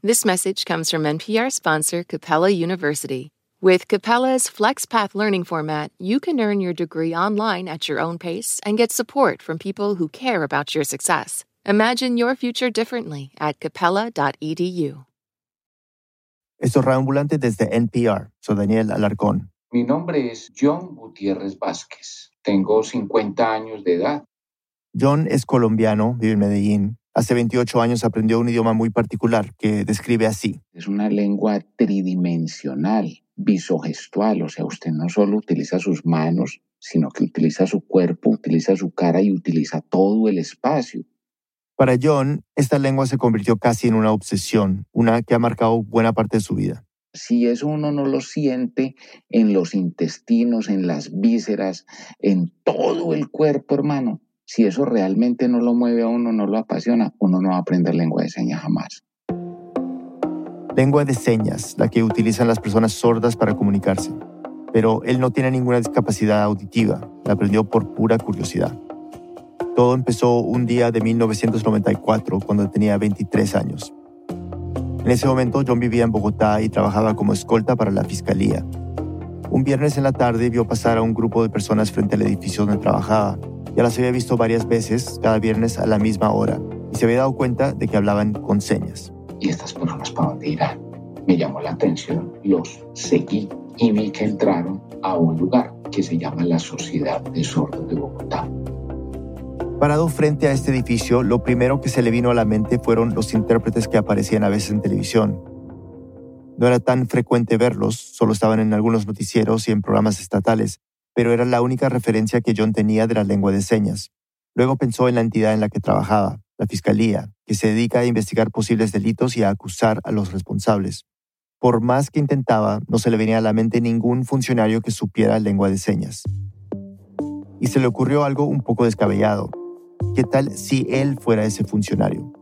This message comes from NPR sponsor Capella University. With Capella's FlexPath learning format, you can earn your degree online at your own pace and get support from people who care about your success. Imagine your future differently at capella.edu. Esto es Reambulante desde NPR. Soy Daniel Alarcón. Mi nombre es John Gutiérrez Vázquez. Tengo 50 años de edad. John es colombiano, vive en Medellín. Hace 28 años aprendió un idioma muy particular que describe así. Es una lengua tridimensional, visogestual, o sea, usted no solo utiliza sus manos, sino que utiliza su cuerpo, utiliza su cara y utiliza todo el espacio. Para John, esta lengua se convirtió casi en una obsesión, una que ha marcado buena parte de su vida. Si eso uno no lo siente en los intestinos, en las vísceras, en todo el cuerpo, hermano, si eso realmente no lo mueve a uno, no lo apasiona, uno no va a aprender lengua de señas jamás. Lengua de señas, la que utilizan las personas sordas para comunicarse. Pero él no tiene ninguna discapacidad auditiva, la aprendió por pura curiosidad. Todo empezó un día de 1994, cuando tenía 23 años. En ese momento John vivía en Bogotá y trabajaba como escolta para la fiscalía. Un viernes en la tarde vio pasar a un grupo de personas frente al edificio donde trabajaba ya las había visto varias veces, cada viernes a la misma hora, y se había dado cuenta de que hablaban con señas. ¿Y estas personas para dónde irán? Me llamó la atención, los seguí y vi que entraron a un lugar que se llama la Sociedad de Sordos de Bogotá. Parado frente a este edificio, lo primero que se le vino a la mente fueron los intérpretes que aparecían a veces en televisión. No era tan frecuente verlos, solo estaban en algunos noticieros y en programas estatales, pero era la única referencia que John tenía de la lengua de señas. Luego pensó en la entidad en la que trabajaba, la Fiscalía, que se dedica a investigar posibles delitos y a acusar a los responsables. Por más que intentaba, no se le venía a la mente ningún funcionario que supiera lengua de señas. Y se le ocurrió algo un poco descabellado. ¿Qué tal si él fuera ese funcionario?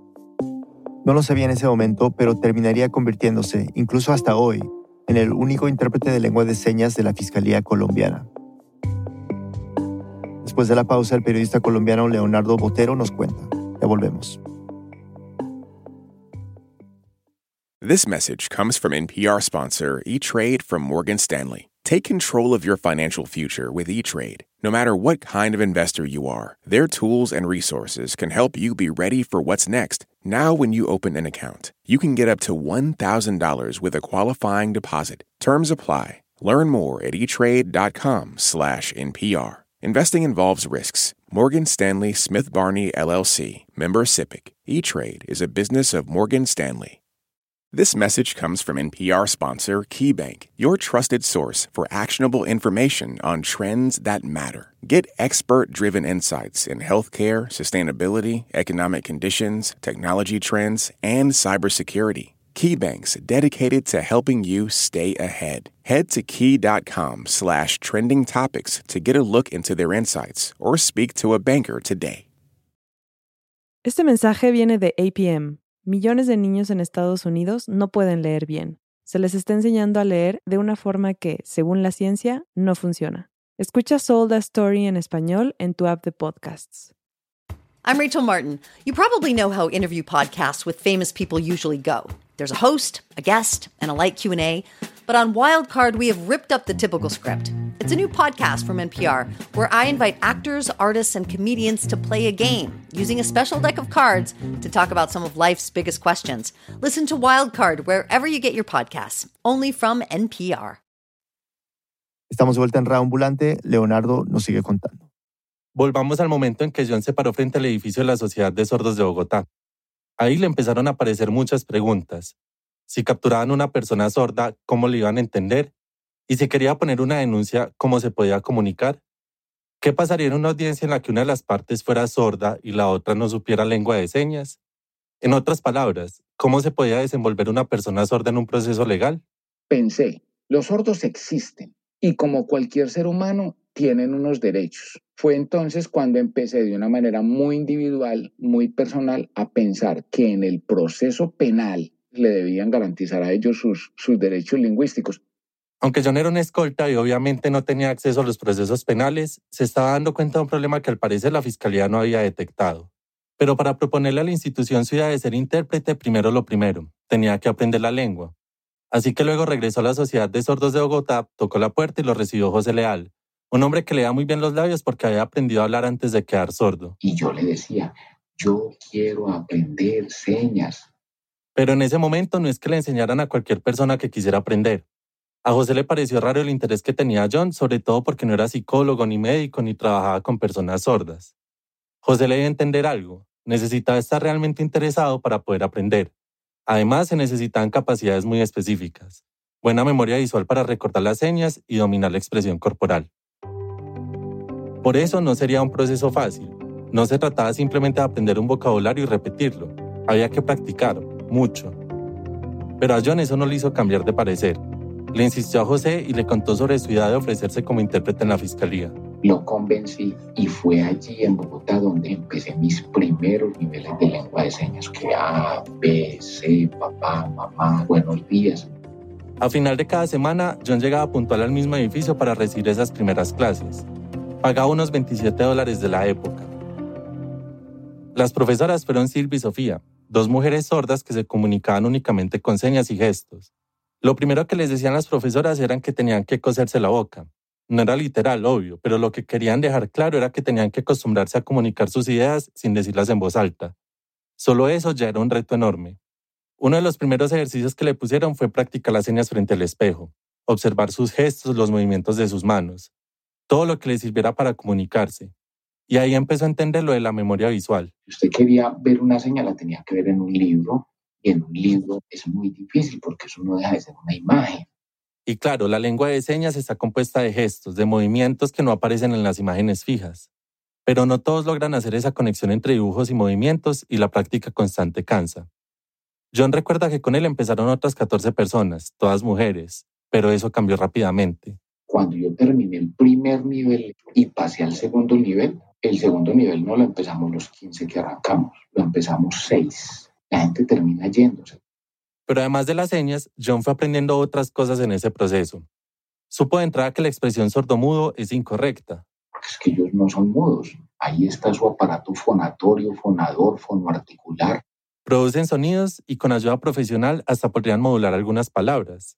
No lo sabía en ese momento, pero terminaría convirtiéndose, incluso hasta hoy, en el único intérprete de lengua de señas de la Fiscalía colombiana. Después de la pausa, el periodista colombiano Leonardo Botero nos cuenta. Ya volvemos. This message comes from NPR sponsor E-Trade from Morgan Stanley. Take control of your financial future with E-Trade. No matter what kind of investor you are, their tools and resources can help you be ready for what's next. Now when you open an account, you can get up to $1,000 with a qualifying deposit. Terms apply. Learn more at etrade.com/npr. Investing involves risks. Morgan Stanley Smith Barney LLC, member SIPC. E-Trade is a business of Morgan Stanley. This message comes from NPR sponsor KeyBank, your trusted source for actionable information on trends that matter. Get expert driven insights in healthcare, sustainability, economic conditions, technology trends, and cybersecurity. KeyBank's dedicated to helping you stay ahead. Head to key.com slash trending topics to get a look into their insights or speak to a banker today. Este mensaje viene de APM. Millones de niños en Estados Unidos no pueden leer bien. Se les está enseñando a leer de una forma que, según la ciencia, no funciona. Escucha Sold a Story en español en tu app de podcasts. I'm Rachel Martin. You probably know how interview podcasts with famous people usually go. There's a host, a guest, and a light Q&A. But on Wildcard, we have ripped up the typical script. It's a new podcast from NPR where I invite actors, artists, and comedians to play a game using a special deck of cards to talk about some of life's biggest questions. Listen to Wildcard wherever you get your podcasts, only from NPR. Estamos de vuelta en Ambulante. Leonardo nos sigue contando. Volvamos al momento en que John se paró frente al edificio de la Sociedad de Sordos de Bogotá. Ahí le empezaron a aparecer muchas preguntas. Si capturaban una persona sorda, ¿cómo le iban a entender? Y si quería poner una denuncia, ¿cómo se podía comunicar? ¿Qué pasaría en una audiencia en la que una de las partes fuera sorda y la otra no supiera lengua de señas? En otras palabras, ¿cómo se podía desenvolver una persona sorda en un proceso legal? Pensé, los sordos existen y como cualquier ser humano tienen unos derechos. Fue entonces cuando empecé de una manera muy individual, muy personal, a pensar que en el proceso penal le debían garantizar a ellos sus, derechos lingüísticos. Aunque John era una escolta y obviamente no tenía acceso a los procesos penales, se estaba dando cuenta de un problema que al parecer la Fiscalía no había detectado. Pero para proponerle a la institución su de ser intérprete, primero lo primero, tenía que aprender la lengua. Así que luego regresó a la Sociedad de Sordos de Bogotá, tocó la puerta y lo recibió José Leal, un hombre que leía muy bien los labios porque había aprendido a hablar antes de quedar sordo. Y yo le decía, yo quiero aprender señas. Pero en ese momento no es que le enseñaran a cualquier persona que quisiera aprender. A José le pareció raro el interés que tenía John, sobre todo porque no era psicólogo ni médico ni trabajaba con personas sordas. José le debe entender algo, necesitaba estar realmente interesado para poder aprender. Además, se necesitaban capacidades muy específicas, buena memoria visual para recordar las señas y dominar la expresión corporal. Por eso no sería un proceso fácil. No se trataba simplemente de aprender un vocabulario y repetirlo. Había que practicar, mucho. Pero a John eso no le hizo cambiar de parecer. Le insistió a José y le contó sobre su idea de ofrecerse como intérprete en la fiscalía. Lo convencí y fue allí en Bogotá donde empecé mis primeros niveles de lengua de señas, que A, B, C, papá, mamá, buenos días. A final de cada semana, John llegaba puntual al mismo edificio para recibir esas primeras clases. Pagaba unos 27 dólares de la época. Las profesoras fueron Silvia y Sofía, dos mujeres sordas que se comunicaban únicamente con señas y gestos. Lo primero que les decían las profesoras eran que tenían que coserse la boca. No era literal, obvio, pero lo que querían dejar claro era que tenían que acostumbrarse a comunicar sus ideas sin decirlas en voz alta. Solo eso ya era un reto enorme. Uno de los primeros ejercicios que le pusieron fue practicar las señas frente al espejo, observar sus gestos, los movimientos de sus manos, todo lo que le sirviera para comunicarse. Y ahí empezó a entender lo de la memoria visual. Si usted quería ver una señal, la tenía que ver en un libro en un libro es muy difícil porque eso no deja de ser una imagen. Y claro, la lengua de señas está compuesta de gestos, de movimientos que no aparecen en las imágenes fijas. Pero no todos logran hacer esa conexión entre dibujos y movimientos y la práctica constante cansa. John recuerda que con él empezaron otras 14 personas, todas mujeres, pero eso cambió rápidamente. Cuando yo terminé el primer nivel y pasé al segundo nivel, el segundo nivel no lo empezamos los 15 que arrancamos, lo empezamos 6 la gente termina yéndose. Pero además de las señas, John fue aprendiendo otras cosas en ese proceso. Supo de entrada que la expresión sordomudo es incorrecta. Porque es que ellos no son mudos. Ahí está su aparato fonatorio, fonador, fonoarticular. Producen sonidos y con ayuda profesional hasta podrían modular algunas palabras.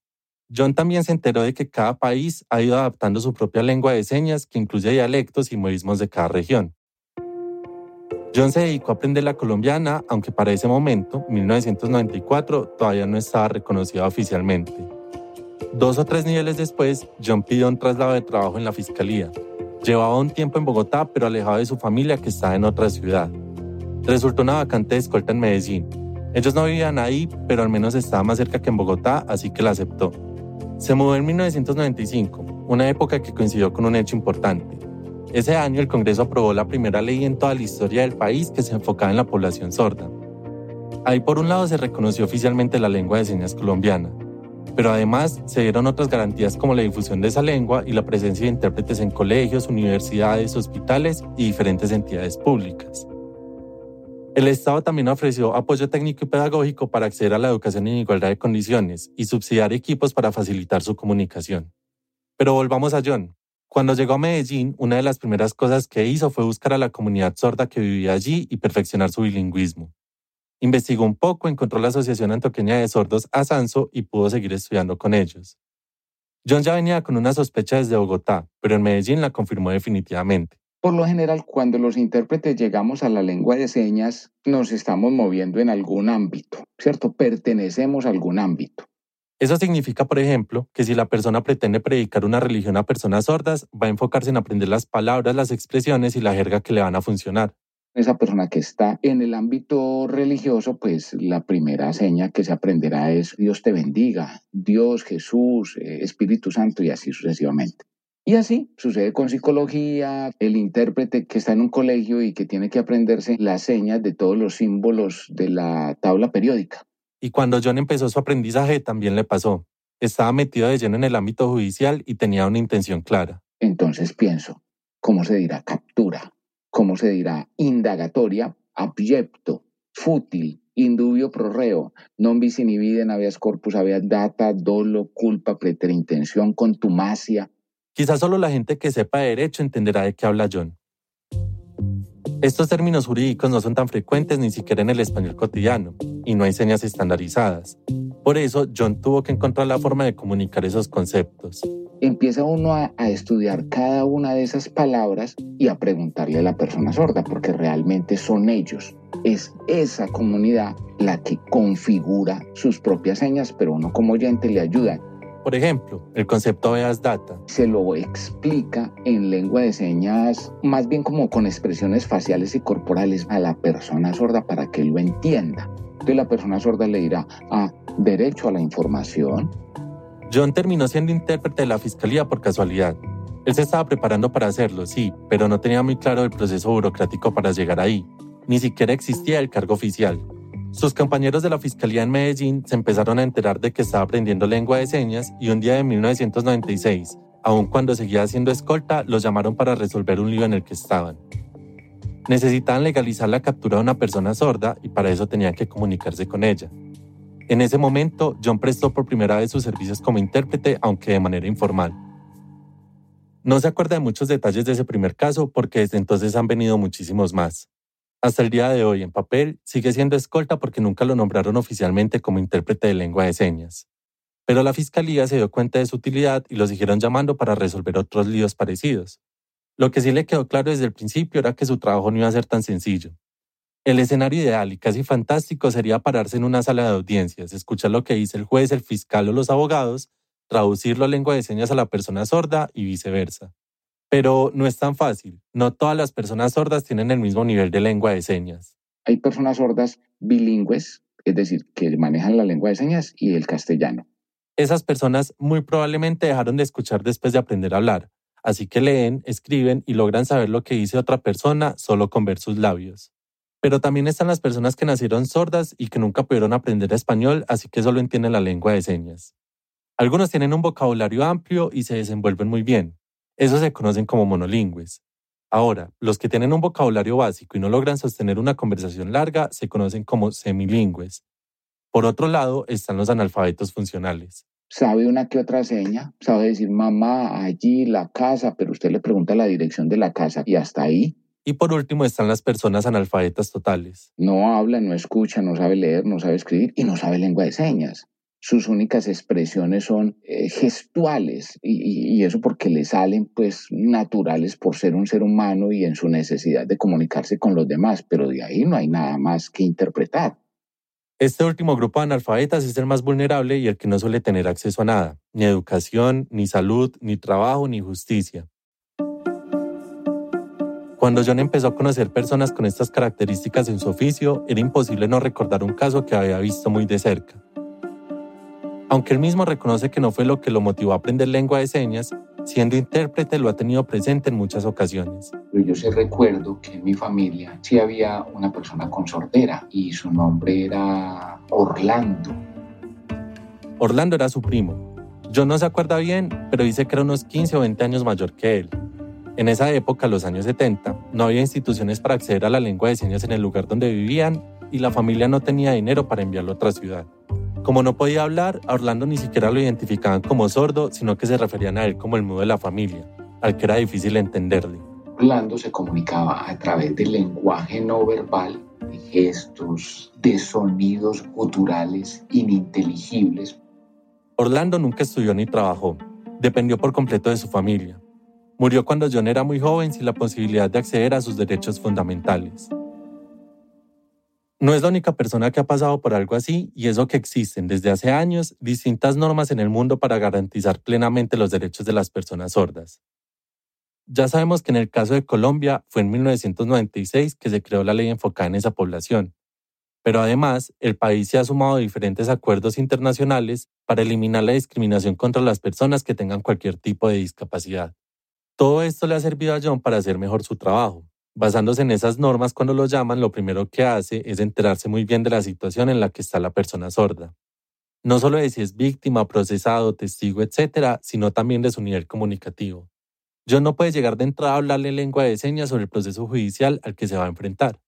John también se enteró de que cada país ha ido adaptando su propia lengua de señas que incluye dialectos y modismos de cada región. John se dedicó a aprender la colombiana, aunque para ese momento, 1994, todavía no estaba reconocida oficialmente. Dos o tres niveles después, John pidió un traslado de trabajo en la fiscalía. Llevaba un tiempo en Bogotá, pero alejado de su familia que estaba en otra ciudad. Resultó una vacante de escolta en Medellín. Ellos no vivían ahí, pero al menos estaba más cerca que en Bogotá, así que la aceptó. Se mudó en 1995, una época que coincidió con un hecho importante. Ese año el Congreso aprobó la primera ley en toda la historia del país que se enfocaba en la población sorda. Ahí por un lado se reconoció oficialmente la lengua de señas colombiana, pero además se dieron otras garantías como la difusión de esa lengua y la presencia de intérpretes en colegios, universidades, hospitales y diferentes entidades públicas. El Estado también ofreció apoyo técnico y pedagógico para acceder a la educación en igualdad de condiciones y subsidiar equipos para facilitar su comunicación. Pero volvamos a John, cuando llegó a Medellín, una de las primeras cosas que hizo fue buscar a la comunidad sorda que vivía allí y perfeccionar su bilingüismo. Investigó un poco, encontró la Asociación Antioqueña de Sordos Asanso y pudo seguir estudiando con ellos. John ya venía con una sospecha desde Bogotá, pero en Medellín la confirmó definitivamente. Por lo general, cuando los intérpretes llegamos a la lengua de señas, nos estamos moviendo en algún ámbito, ¿cierto? Pertenecemos a algún ámbito. Eso significa, por ejemplo, que si la persona pretende predicar una religión a personas sordas, va a enfocarse en aprender las palabras, las expresiones y la jerga que le van a funcionar. Esa persona que está en el ámbito religioso, pues la primera seña que se aprenderá es Dios te bendiga, Dios, Jesús, eh, Espíritu Santo y así sucesivamente. Y así sucede con psicología, el intérprete que está en un colegio y que tiene que aprenderse las señas de todos los símbolos de la tabla periódica. Y cuando John empezó su aprendizaje también le pasó. Estaba metido de lleno en el ámbito judicial y tenía una intención clara. Entonces pienso, ¿cómo se dirá captura? ¿Cómo se dirá indagatoria? Abyecto, fútil, indubio pro reo, non bis in habeas corpus habeas data, dolo, culpa, preterintención, contumacia. Quizás solo la gente que sepa derecho entenderá de qué habla John. Estos términos jurídicos no son tan frecuentes ni siquiera en el español cotidiano, y no hay señas estandarizadas. Por eso, John tuvo que encontrar la forma de comunicar esos conceptos. Empieza uno a, a, estudiar cada una de esas palabras y a preguntarle a la persona sorda, porque realmente son ellos. Es esa comunidad la que configura sus propias señas, pero uno como oyente le ayuda. Por ejemplo, el concepto Veas Data. Se lo explica en lengua de señas, más bien como con expresiones faciales y corporales a la persona sorda para que lo entienda. Entonces la persona sorda le dirá, ah, derecho a la información. John terminó siendo intérprete de la fiscalía por casualidad. Él se estaba preparando para hacerlo, sí, pero no tenía muy claro el proceso burocrático para llegar ahí. Ni siquiera existía el cargo oficial. Sus compañeros de la Fiscalía en Medellín se empezaron a enterar de que estaba aprendiendo lengua de señas y un día de 1996, aun cuando seguía haciendo escolta, los llamaron para resolver un lío en el que estaban. Necesitaban legalizar la captura de una persona sorda y para eso tenían que comunicarse con ella. En ese momento, John prestó por primera vez sus servicios como intérprete, aunque de manera informal. No se acuerda de muchos detalles de ese primer caso porque desde entonces han venido muchísimos más. Hasta el día de hoy, en papel, sigue siendo escolta porque nunca lo nombraron oficialmente como intérprete de lengua de señas. Pero la fiscalía se dio cuenta de su utilidad y lo siguieron llamando para resolver otros líos parecidos. Lo que sí le quedó claro desde el principio era que su trabajo no iba a ser tan sencillo. El escenario ideal y casi fantástico sería pararse en una sala de audiencias, escuchar lo que dice el juez, el fiscal o los abogados, traducirlo a lengua de señas a la persona sorda y viceversa. Pero no es tan fácil. No todas las personas sordas tienen el mismo nivel de lengua de señas. Hay personas sordas bilingües, es decir, que manejan la lengua de señas y el castellano. Esas personas muy probablemente dejaron de escuchar después de aprender a hablar, así que leen, escriben y logran saber lo que dice otra persona solo con ver sus labios. Pero también están las personas que nacieron sordas y que nunca pudieron aprender español, así que solo entienden la lengua de señas. Algunos tienen un vocabulario amplio y se desenvuelven muy bien, esos se conocen como monolingües. Ahora, los que tienen un vocabulario básico y no logran sostener una conversación larga se conocen como semilingües. Por otro lado, están los analfabetos funcionales. Sabe una que otra seña, sabe decir mamá, allí, la casa, pero usted le pregunta la dirección de la casa y hasta ahí. Y por último están las personas analfabetas totales. No habla, no escucha, no sabe leer, no sabe escribir y no sabe lengua de señas sus únicas expresiones son eh, gestuales y, y, eso porque le salen pues naturales por ser un ser humano y en su necesidad de comunicarse con los demás, pero de ahí no hay nada más que interpretar. Este último grupo de analfabetas es el más vulnerable y el que no suele tener acceso a nada, ni educación, ni salud, ni trabajo, ni justicia. Cuando John empezó a conocer personas con estas características en su oficio, era imposible no recordar un caso que había visto muy de cerca. Aunque él mismo reconoce que no fue lo que lo motivó a aprender lengua de señas, siendo intérprete lo ha tenido presente en muchas ocasiones. Yo sí recuerdo que en mi familia sí había una persona con sordera y su nombre era Orlando. Orlando era su primo. John no se acuerda bien, pero dice que era unos 15 o 20 años mayor que él. En esa época, los años 70, no había instituciones para acceder a la lengua de señas en el lugar donde vivían y la familia no tenía dinero para enviarlo a otra ciudad. Como no podía hablar, a Orlando ni siquiera lo identificaban como sordo, sino que se referían a él como el mudo de la familia, al que era difícil entenderle. Orlando se comunicaba a través del lenguaje no verbal, de gestos, de sonidos guturales ininteligibles. Orlando nunca estudió ni trabajó, dependió por completo de su familia. Murió cuando John era muy joven sin la posibilidad de acceder a sus derechos fundamentales. No es la única persona que ha pasado por algo así y eso que existen desde hace años distintas normas en el mundo para garantizar plenamente los derechos de las personas sordas. Ya sabemos que en el caso de Colombia fue en 1996 que se creó la ley enfocada en esa población, pero además el país se ha sumado a diferentes acuerdos internacionales para eliminar la discriminación contra las personas que tengan cualquier tipo de discapacidad. Todo esto le ha servido a John para hacer mejor su trabajo, Basándose en esas normas, cuando lo llaman, lo primero que hace es enterarse muy bien de la situación en la que está la persona sorda. No solo de si es víctima, procesado, testigo, etcétera, sino también de su nivel comunicativo. John no puede llegar de entrada a hablarle lengua de señas sobre el proceso judicial al que se va a enfrentar.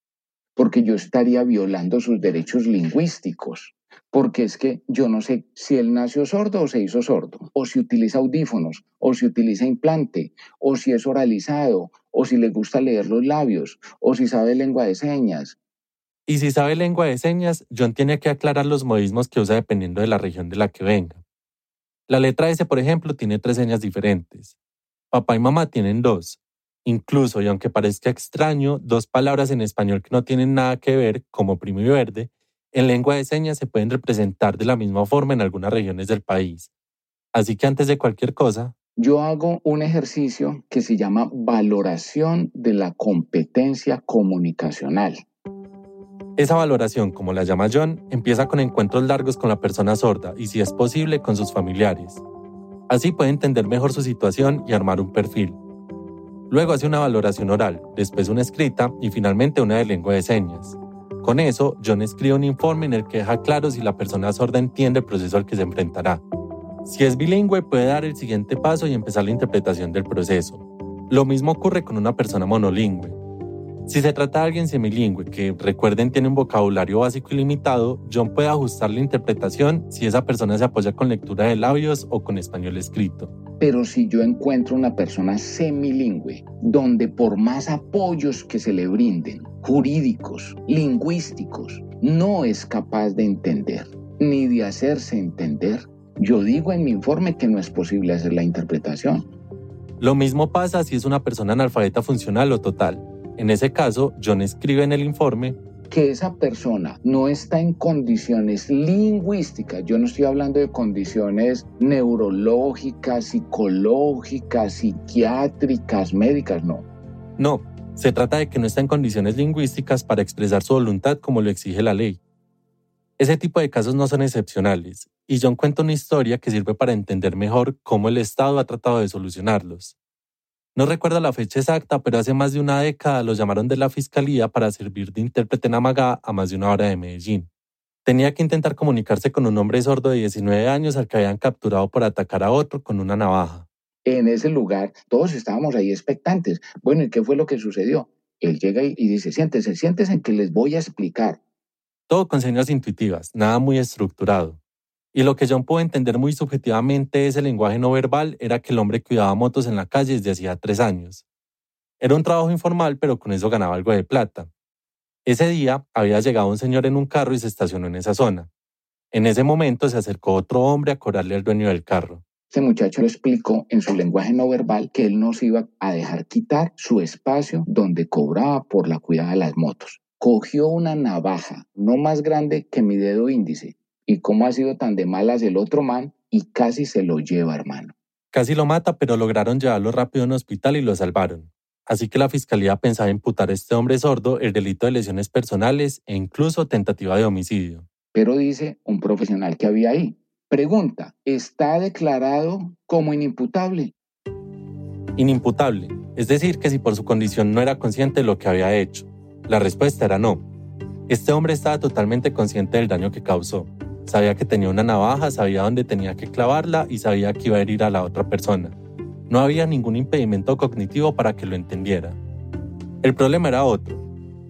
Porque yo estaría violando sus derechos lingüísticos porque es que yo no sé si él nació sordo o se hizo sordo, o si utiliza audífonos, o si utiliza implante, o si es oralizado, o si le gusta leer los labios, o si sabe lengua de señas. Y si sabe lengua de señas, John tiene que aclarar los modismos que usa dependiendo de la región de la que venga. La letra S, por ejemplo, tiene tres señas diferentes. Papá y mamá tienen dos. Incluso, y aunque parezca extraño, dos palabras en español que no tienen nada que ver, como primo y verde, en lengua de señas se pueden representar de la misma forma en algunas regiones del país. Así que antes de cualquier cosa, yo hago un ejercicio que se llama valoración de la competencia comunicacional. Esa valoración, como la llama John, empieza con encuentros largos con la persona sorda y, si es posible, con sus familiares. Así puede entender mejor su situación y armar un perfil. Luego hace una valoración oral, después una escrita y finalmente una de lengua de señas. Con eso, John escribe un informe en el que deja claro si la persona sorda entiende el proceso al que se enfrentará. Si es bilingüe, puede dar el siguiente paso y empezar la interpretación del proceso. Lo mismo ocurre con una persona monolingüe. Si se trata de alguien semilingüe que, recuerden, tiene un vocabulario básico y limitado, John puede ajustar la interpretación si esa persona se apoya con lectura de labios o con español escrito. Pero si yo encuentro una persona semilingüe, donde por más apoyos que se le brinden, jurídicos, lingüísticos, no es capaz de entender ni de hacerse entender, yo digo en mi informe que no es posible hacer la interpretación. Lo mismo pasa si es una persona analfabeta funcional o total. En ese caso, John escribe en el informe que esa persona no está en condiciones lingüísticas, yo no estoy hablando de condiciones neurológicas, psicológicas, psiquiátricas, médicas, no. No, se trata de que no está en condiciones lingüísticas para expresar su voluntad como lo exige la ley. Ese tipo de casos no son excepcionales, y John cuenta una historia que sirve para entender mejor cómo el Estado ha tratado de solucionarlos. No recuerdo la fecha exacta, pero hace más de una década lo llamaron de la fiscalía para servir de intérprete en Amagá a más de una hora de Medellín. Tenía que intentar comunicarse con un hombre sordo de 19 años al que habían capturado por atacar a otro con una navaja. En ese lugar, todos estábamos ahí expectantes. Bueno, ¿y qué fue lo que sucedió? Él llega y dice, siéntese, siéntese en que les voy a explicar. Todo con señas intuitivas, nada muy estructurado. Y lo que John pudo entender muy subjetivamente ese lenguaje no verbal era que el hombre cuidaba motos en la calle desde hacía tres años. Era un trabajo informal, pero con eso ganaba algo de plata. Ese día había llegado un señor en un carro y se estacionó en esa zona. En ese momento se acercó otro hombre a cobrarle al dueño del carro. Este muchacho le explicó en su lenguaje no verbal que él no se iba a dejar quitar su espacio donde cobraba por la cuidada de las motos. Cogió una navaja no más grande que mi dedo índice y cómo ha sido tan de malas el otro man y casi se lo lleva, hermano. Casi lo mata, pero lograron llevarlo rápido a un hospital y lo salvaron. Así que la fiscalía pensaba imputar a este hombre sordo el delito de lesiones personales e incluso tentativa de homicidio. Pero dice un profesional que había ahí. Pregunta, ¿está declarado como inimputable? Inimputable, es decir, que si por su condición no era consciente de lo que había hecho. La respuesta era no. Este hombre estaba totalmente consciente del daño que causó, Sabía que tenía una navaja, sabía dónde tenía que clavarla y sabía que iba a herir a la otra persona. No había ningún impedimento cognitivo para que lo entendiera. El problema era otro.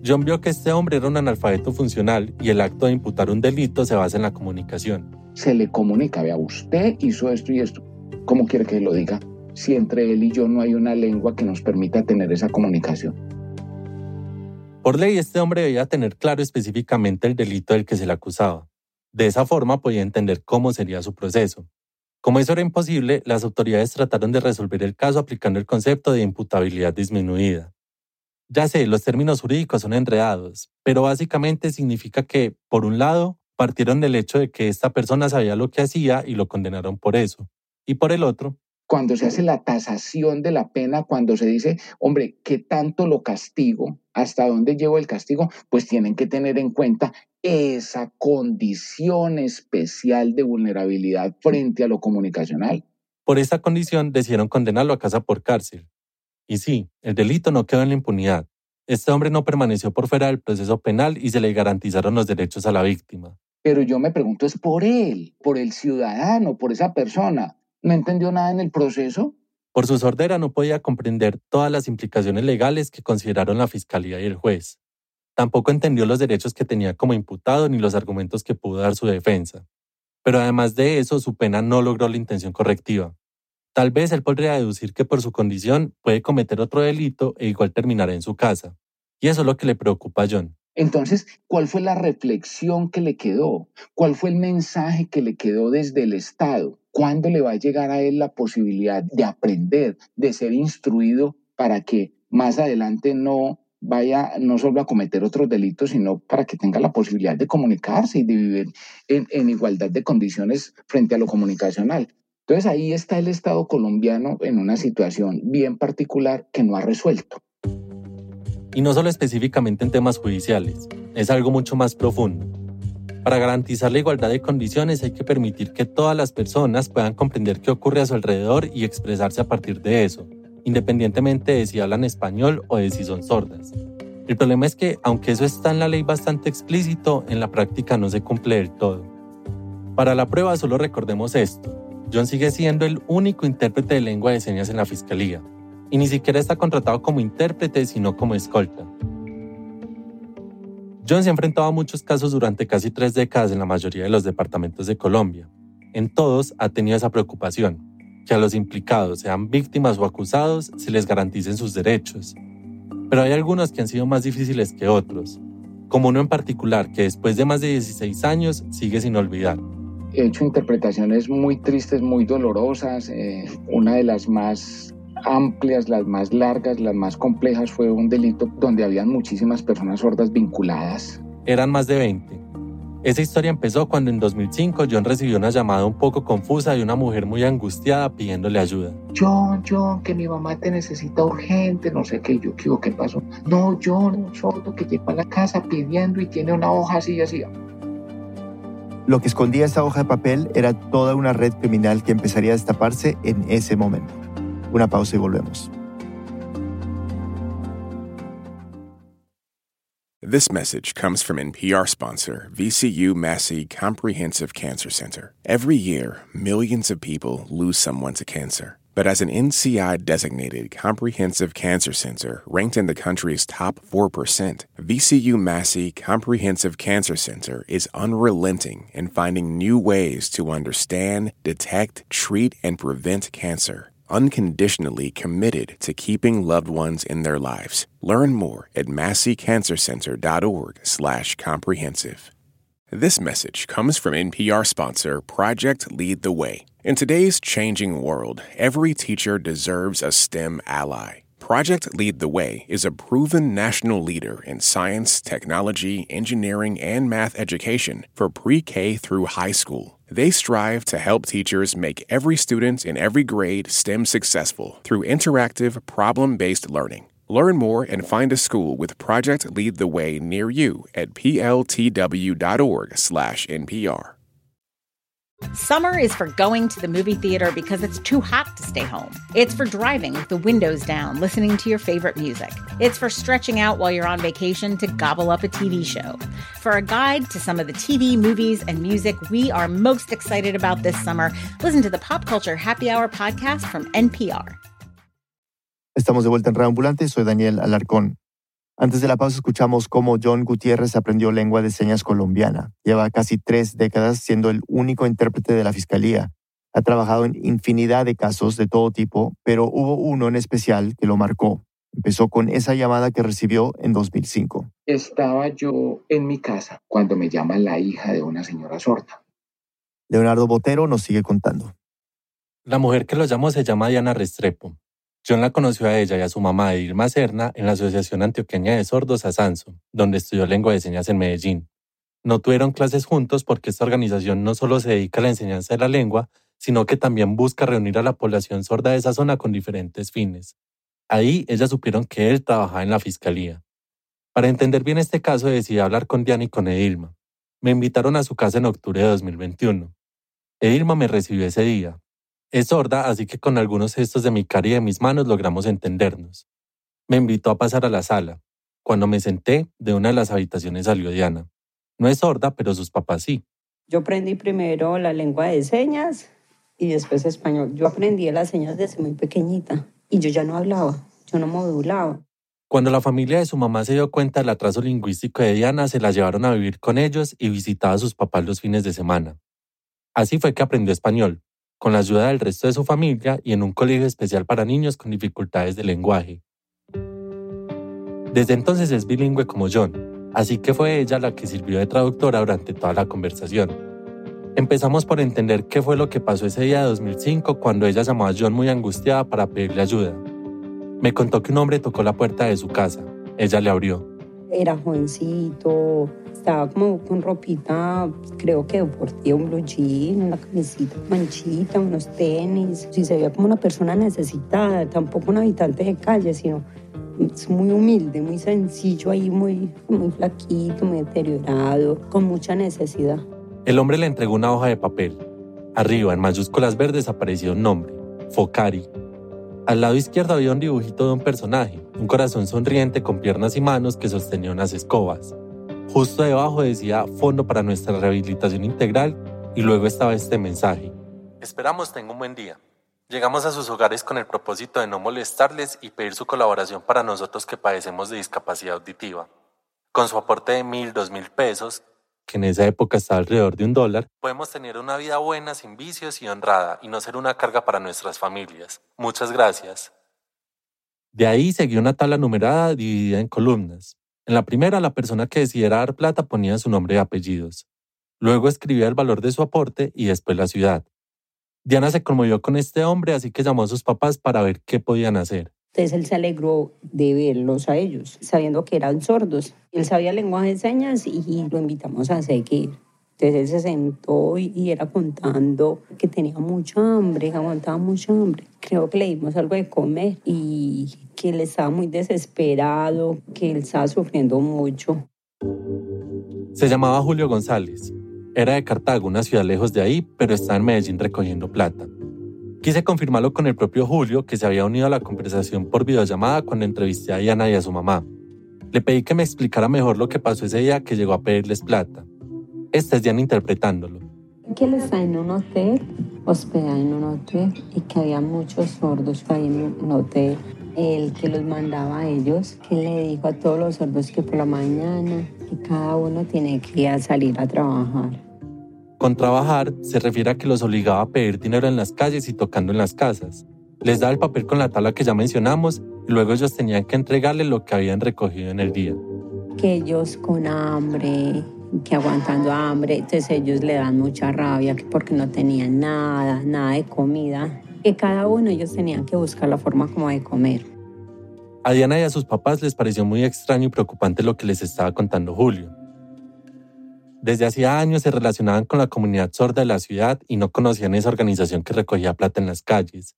John vio que este hombre era un analfabeto funcional y el acto de imputar un delito se basa en la comunicación. Se le comunica, vea, usted hizo esto y esto. ¿Cómo quiere que lo diga? Si entre él y yo no hay una lengua que nos permita tener esa comunicación. Por ley, este hombre debía tener claro específicamente el delito del que se le acusaba. De esa forma podía entender cómo sería su proceso. Como eso era imposible, las autoridades trataron de resolver el caso aplicando el concepto de imputabilidad disminuida. Ya sé, los términos jurídicos son enredados, pero básicamente significa que, por un lado, partieron del hecho de que esta persona sabía lo que hacía y lo condenaron por eso, y por el otro, cuando se hace la tasación de la pena, cuando se dice, hombre, ¿qué tanto lo castigo? ¿Hasta dónde llevo el castigo? Pues tienen que tener en cuenta esa condición especial de vulnerabilidad frente a lo comunicacional. Por esa condición decidieron condenarlo a casa por cárcel. Y sí, el delito no quedó en la impunidad. Este hombre no permaneció por fuera del proceso penal y se le garantizaron los derechos a la víctima. Pero yo me pregunto, es por él, por el ciudadano, por esa persona no entendió nada en el proceso. Por su sordera no podía comprender todas las implicaciones legales que consideraron la fiscalía y el juez. Tampoco entendió los derechos que tenía como imputado ni los argumentos que pudo dar su defensa. Pero además de eso, su pena no logró la intención correctiva. Tal vez él podría deducir que por su condición puede cometer otro delito e igual terminará en su casa. Y eso es lo que le preocupa a John. Entonces, ¿cuál fue la reflexión que le quedó? ¿Cuál fue el mensaje que le quedó desde el Estado? ¿Cuándo le va a llegar a él la posibilidad de aprender, de ser instruido para que más adelante no vaya no solo a cometer otros delitos, sino para que tenga la posibilidad de comunicarse y de vivir en, en igualdad de condiciones frente a lo comunicacional? Entonces ahí está el Estado colombiano en una situación bien particular que no ha resuelto. Y no solo específicamente en temas judiciales, es algo mucho más profundo. Para garantizar la igualdad de condiciones hay que permitir que todas las personas puedan comprender qué ocurre a su alrededor y expresarse a partir de eso, independientemente de si hablan español o de si son sordas. El problema es que, aunque eso está en la ley bastante explícito, en la práctica no se cumple del todo. Para la prueba solo recordemos esto. John sigue siendo el único intérprete de lengua de señas en la fiscalía, y ni siquiera está contratado como intérprete, sino como escolta. John se ha enfrentado a muchos casos durante casi tres décadas en la mayoría de los departamentos de Colombia. En todos ha tenido esa preocupación, que a los implicados, sean víctimas o acusados, se les garanticen sus derechos. Pero hay algunos que han sido más difíciles que otros, como uno en particular que después de más de 16 años sigue sin olvidar he hecho interpretaciones muy tristes, muy dolorosas. Eh, una de las más amplias, las más largas, las más complejas fue un delito donde habían muchísimas personas sordas vinculadas. Eran más de 20. Esa historia empezó cuando en 2005 John recibió una llamada un poco confusa de una mujer muy angustiada pidiéndole ayuda. John, John, que mi mamá te necesita urgente, no sé qué, yo qué, qué pasó. No, John, un sordo que llegó a la casa pidiendo y tiene una hoja así y así. Lo que escondía esa hoja de papel era toda una red criminal que empezaría a destaparse en ese momento. Una pausa y volvemos. This message comes from NPR sponsor VCU Massey Comprehensive Cancer Center. Every year, millions of people lose someone to cancer. But as an NCI designated comprehensive cancer center ranked in the country's top 4%, VCU Massey Comprehensive Cancer Center is unrelenting in finding new ways to understand, detect, treat, and prevent cancer. Unconditionally committed to keeping loved ones in their lives. Learn more at masseycancercenter.org/comprehensive. This message comes from NPR sponsor Project Lead the Way. In today's changing world, every teacher deserves a STEM ally. Project Lead the Way is a proven national leader in science, technology, engineering, and math education for pre K through high school. They strive to help teachers make every student in every grade STEM successful through interactive, problem based learning. Learn more and find a school with Project Lead the Way near you at pltw.org/npr. Summer is for going to the movie theater because it's too hot to stay home. It's for driving with the windows down, listening to your favorite music. It's for stretching out while you're on vacation to gobble up a TV show. For a guide to some of the TV, movies, and music we are most excited about this summer, listen to the Pop Culture Happy Hour podcast from NPR. Estamos de vuelta en Reambulante, soy Daniel Alarcón. Antes de la pausa escuchamos cómo John Gutiérrez aprendió lengua de señas colombiana. Lleva casi tres décadas siendo el único intérprete de la Fiscalía. Ha trabajado en infinidad de casos de todo tipo, pero hubo uno en especial que lo marcó. Empezó con esa llamada que recibió en 2005. Estaba yo en mi casa cuando me llama la hija de una señora sorda. Leonardo Botero nos sigue contando. La mujer que lo llamó se llama Diana Restrepo. John la conoció a ella y a su mamá Irma Serna en la Asociación Antioqueña de Sordos Asanso, donde estudió lengua de señas en Medellín. No tuvieron clases juntos porque esta organización no solo se dedica a la enseñanza de la lengua, sino que también busca reunir a la población sorda de esa zona con diferentes fines. Ahí ellas supieron que él trabajaba en la fiscalía. Para entender bien este caso decidí hablar con Diana y con Edilma. Me invitaron a su casa en octubre de 2021. Edilma me recibió ese día, es sorda, así que con algunos gestos de mi cara y de mis manos logramos entendernos. Me invitó a pasar a la sala. Cuando me senté, de una de las habitaciones salió Diana. No es sorda, pero sus papás sí. Yo aprendí primero la lengua de señas y después español. Yo aprendí las señas desde muy pequeñita y yo ya no hablaba, yo no modulaba. Cuando la familia de su mamá se dio cuenta del atraso lingüístico de Diana, se la llevaron a vivir con ellos y visitaba a sus papás los fines de semana. Así fue que aprendió español, con la ayuda del resto de su familia y en un colegio especial para niños con dificultades de lenguaje. Desde entonces es bilingüe como John, así que fue ella la que sirvió de traductora durante toda la conversación. Empezamos por entender qué fue lo que pasó ese día de 2005 cuando ella llamó a John muy angustiada para pedirle ayuda. Me contó que un hombre tocó la puerta de su casa. Ella le abrió. Era jovencito, estaba como con ropita, creo que deportiva, un blue jean, una camisita manchita, unos tenis. Sí, se veía como una persona necesitada, tampoco un habitante de calle, sino muy humilde, muy sencillo ahí, muy, muy flaquito, muy deteriorado, con mucha necesidad. El hombre le entregó una hoja de papel. Arriba, en mayúsculas verdes, apareció un nombre, Focari. Al lado izquierdo había un dibujito de un personaje, un corazón sonriente con piernas y manos que sostenía unas escobas. Justo debajo decía Fondo para nuestra rehabilitación integral y luego estaba este mensaje. Esperamos tenga un buen día. Llegamos a sus hogares con el propósito de no molestarles y pedir su colaboración para nosotros que padecemos de discapacidad auditiva. Con su aporte de mil, dos mil pesos, que en esa época estaba alrededor de un dólar, podemos tener una vida buena, sin vicios y honrada, y no ser una carga para nuestras familias. Muchas gracias. De ahí seguía una tabla numerada dividida en columnas. En la primera, la persona que decidiera dar plata ponía su nombre y apellidos. Luego escribía el valor de su aporte y después la ciudad. Diana se conmovió con este hombre, así que llamó a sus papás para ver qué podían hacer. Entonces él se alegró de verlos a ellos, sabiendo que eran sordos. Él sabía lenguaje de señas y lo invitamos a seguir. Entonces él se sentó y, era contando que tenía mucha hambre, aguantaba mucha hambre. Creo que le dimos algo de comer y que él estaba muy desesperado, que él estaba sufriendo mucho. Se llamaba Julio González. Era de Cartago, una ciudad lejos de ahí, pero estaba en Medellín recogiendo plata. Quise confirmarlo con el propio Julio, que se había unido a la conversación por videollamada cuando entrevisté a Diana y a su mamá. Le pedí que me explicara mejor lo que pasó ese día que llegó a pedirles plata. Esta es Diana interpretándolo. Que él está en un hotel, hospedado en un hotel, y que había muchos sordos ahí en un hotel. El que los mandaba a ellos, que le dijo a todos los sordos que por la mañana, que cada uno tiene que ir a salir a trabajar con trabajar se refiere a que los obligaba a pedir dinero en las calles y tocando en las casas. Les daba el papel con la tabla que ya mencionamos y luego ellos tenían que entregarle lo que habían recogido en el día. Que ellos con hambre, que aguantando hambre, entonces ellos le dan mucha rabia porque no tenían nada, nada de comida. Que cada uno ellos tenían que buscar la forma como de comer. A Diana y a sus papás les pareció muy extraño y preocupante lo que les estaba contando Julio. Desde hacía años se relacionaban con la comunidad sorda de la ciudad y no conocían esa organización que recogía plata en las calles.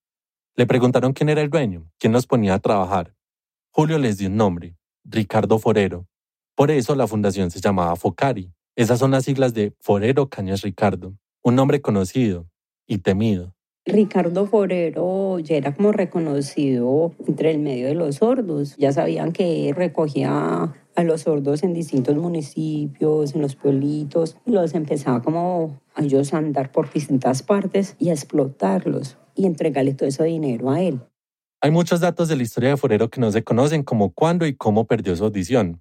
Le preguntaron quién era el dueño, quién los ponía a trabajar. Julio les dio un nombre, Ricardo Forero. Por eso la fundación se llamaba Focari. Esas son las siglas de Forero Cañas Ricardo, un nombre conocido y temido. Ricardo Forero ya era como reconocido entre el medio de los sordos. Ya sabían que recogía a los sordos en distintos municipios, en los pueblitos, y los empezaba como a ellos a andar por distintas partes y a explotarlos y entregarle todo ese dinero a él. Hay muchos datos de la historia de Forero que no se conocen, como cuándo y cómo perdió su audición.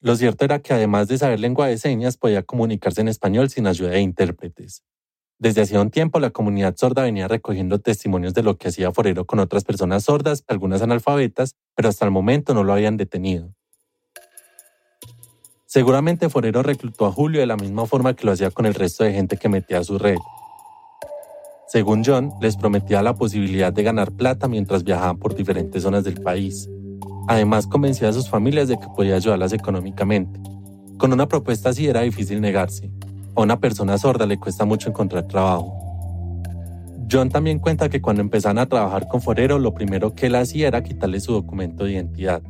Lo cierto era que además de saber lengua de señas, podía comunicarse en español sin ayuda de intérpretes. Desde hacía un tiempo, la comunidad sorda venía recogiendo testimonios de lo que hacía Forero con otras personas sordas, algunas analfabetas, pero hasta el momento no lo habían detenido. Seguramente Forero reclutó a Julio de la misma forma que lo hacía con el resto de gente que metía a su red. Según John, les prometía la posibilidad de ganar plata mientras viajaban por diferentes zonas del país. Además, convencía a sus familias de que podía ayudarlas económicamente. Con una propuesta así era difícil negarse. A una persona sorda le cuesta mucho encontrar trabajo. John también cuenta que cuando empezaron a trabajar con Forero, lo primero que él hacía era quitarle su documento de identidad.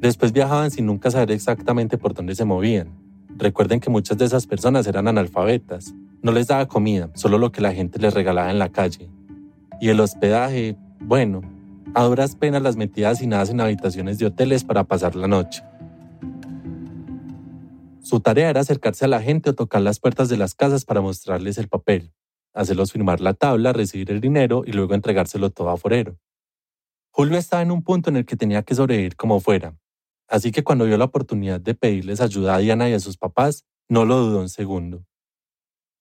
Después viajaban sin nunca saber exactamente por dónde se movían. Recuerden que muchas de esas personas eran analfabetas. No les daba comida, solo lo que la gente les regalaba en la calle. Y el hospedaje, bueno, a duras penas las metía hacinadas en habitaciones de hoteles para pasar la noche. Su tarea era acercarse a la gente o tocar las puertas de las casas para mostrarles el papel, hacerlos firmar la tabla, recibir el dinero y luego entregárselo todo a Forero. Julio estaba en un punto en el que tenía que sobrevivir como fuera, Así que cuando vio la oportunidad de pedirles ayuda a Diana y a sus papás, no lo dudó un segundo.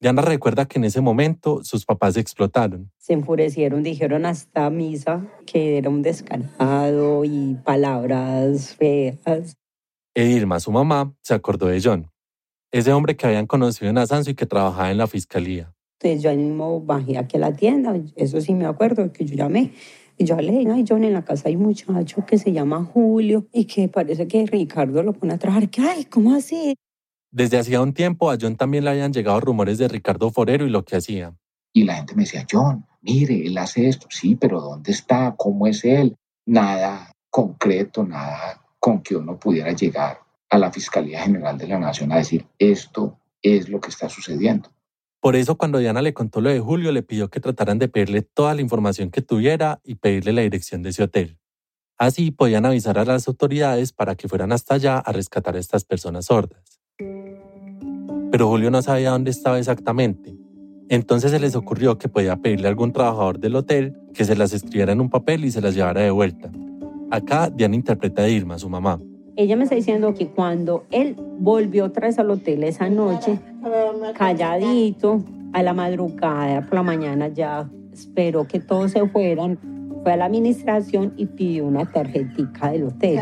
Diana recuerda que en ese momento sus papás explotaron. Se enfurecieron, dijeron hasta misa que era un descarado y palabras feas. E Irma, su mamá, se acordó de John, ese hombre que habían conocido en Asanzo y que trabajaba en la fiscalía. Entonces yo ahí mismo bajé aquí a la tienda, eso sí me acuerdo, que yo llamé. Y yo le dije, ay, John, en la casa hay un muchacho que se llama Julio y que parece que Ricardo lo pone a trabajar. ¿Qué? Ay, ¿cómo así? Desde hacía un tiempo a John también le habían llegado rumores de Ricardo Forero y lo que hacía. Y la gente me decía, John, mire, él hace esto, sí, pero ¿dónde está? ¿Cómo es él? Nada concreto, nada con que uno pudiera llegar a la Fiscalía General de la Nación a decir, esto es lo que está sucediendo. Por eso cuando Diana le contó lo de Julio, le pidió que trataran de pedirle toda la información que tuviera y pedirle la dirección de ese hotel. Así podían avisar a las autoridades para que fueran hasta allá a rescatar a estas personas sordas pero Julio no sabía dónde estaba exactamente. Entonces se les ocurrió que podía pedirle a algún trabajador del hotel que se las escribiera en un papel y se las llevara de vuelta. Acá Diana interpreta a Irma, su mamá. Ella me está diciendo que cuando él volvió otra vez al hotel esa noche, calladito, a la madrugada, por la mañana ya esperó que todos se fueran, fue a la administración y pidió una tarjetita del hotel.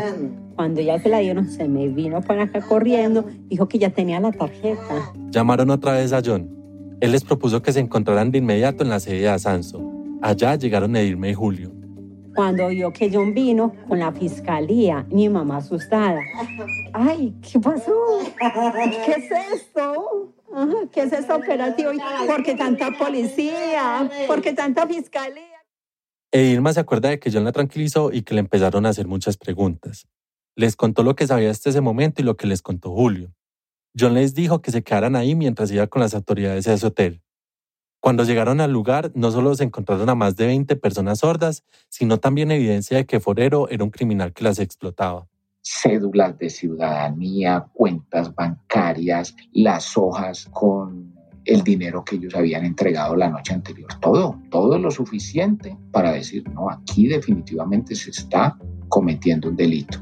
Cuando ya se la dieron, se me vino para acá corriendo, dijo que ya tenía la tarjeta. Llamaron otra vez a John. Él les propuso que se encontraran de inmediato en la sede de Asanso. Allá llegaron Edirme y Julio. Cuando vio que John vino con la fiscalía, mi mamá asustada. Ay, ¿qué pasó? ¿Qué es esto? ¿Qué es este operativo? ¿Por qué tanta policía? ¿Por qué tanta fiscalía? E se acuerda de que John la tranquilizó y que le empezaron a hacer muchas preguntas. Les contó lo que sabía hasta ese momento y lo que les contó Julio. John les dijo que se quedaran ahí mientras iba con las autoridades a ese hotel. Cuando llegaron al lugar, no solo se encontraron a más de 20 personas sordas, sino también evidencia de que Forero era un criminal que las explotaba. Cédulas de ciudadanía, cuentas bancarias, las hojas con el dinero que ellos habían entregado la noche anterior. Todo, todo lo suficiente para decir, no, aquí definitivamente se está cometiendo un delito.